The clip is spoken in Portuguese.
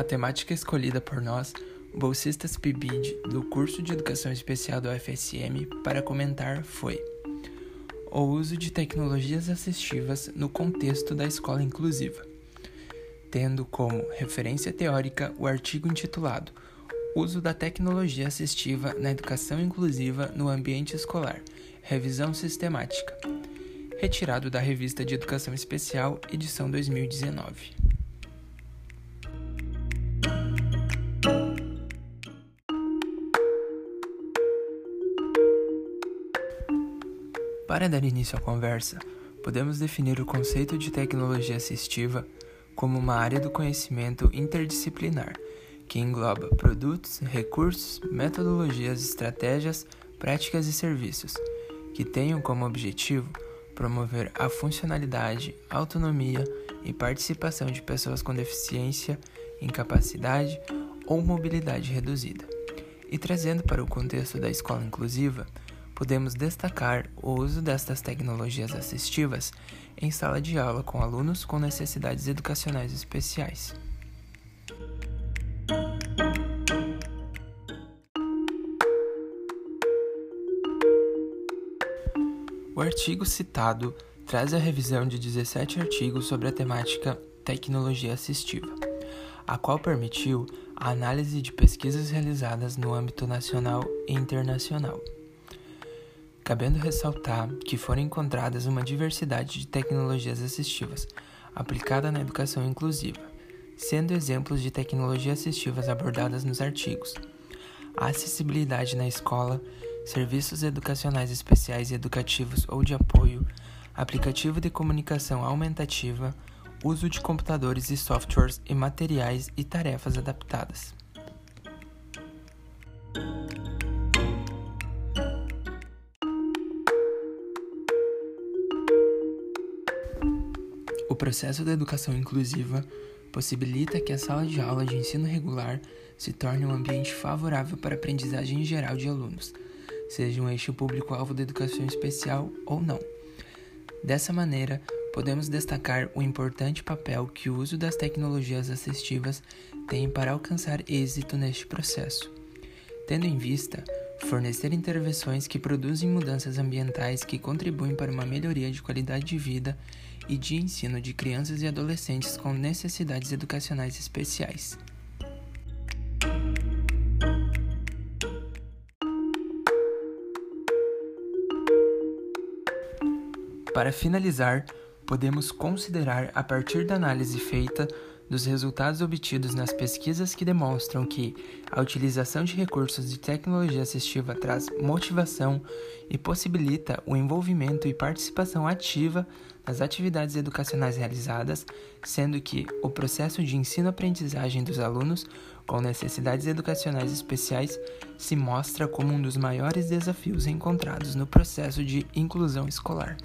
A temática escolhida por nós, bolsistas PIBID do curso de Educação Especial da UFSM, para comentar foi o uso de tecnologias assistivas no contexto da escola inclusiva, tendo como referência teórica o artigo intitulado Uso da tecnologia assistiva na educação inclusiva no ambiente escolar, revisão sistemática, retirado da Revista de Educação Especial, edição 2019. Para dar início à conversa, podemos definir o conceito de tecnologia assistiva como uma área do conhecimento interdisciplinar que engloba produtos, recursos, metodologias, estratégias, práticas e serviços que tenham como objetivo promover a funcionalidade, autonomia e participação de pessoas com deficiência, incapacidade ou mobilidade reduzida. E trazendo para o contexto da escola inclusiva, podemos destacar o uso destas tecnologias assistivas em sala de aula com alunos com necessidades educacionais especiais. O artigo citado traz a revisão de 17 artigos sobre a temática tecnologia assistiva, a qual permitiu a análise de pesquisas realizadas no âmbito nacional e internacional cabendo ressaltar que foram encontradas uma diversidade de tecnologias assistivas aplicada na educação inclusiva, sendo exemplos de tecnologias assistivas abordadas nos artigos: a acessibilidade na escola, serviços educacionais especiais e educativos ou de apoio, aplicativo de comunicação aumentativa, uso de computadores e softwares e materiais e tarefas adaptadas. O processo da educação inclusiva possibilita que a sala de aula de ensino regular se torne um ambiente favorável para a aprendizagem geral de alunos, seja um eixo público-alvo da educação especial ou não. Dessa maneira, podemos destacar o importante papel que o uso das tecnologias assistivas tem para alcançar êxito neste processo, tendo em vista fornecer intervenções que produzem mudanças ambientais que contribuem para uma melhoria de qualidade de vida e de ensino de crianças e adolescentes com necessidades educacionais especiais. Para finalizar, podemos considerar, a partir da análise feita dos resultados obtidos nas pesquisas que demonstram que a utilização de recursos de tecnologia assistiva traz motivação e possibilita o envolvimento e participação ativa nas atividades educacionais realizadas, sendo que o processo de ensino-aprendizagem dos alunos com necessidades educacionais especiais se mostra como um dos maiores desafios encontrados no processo de inclusão escolar.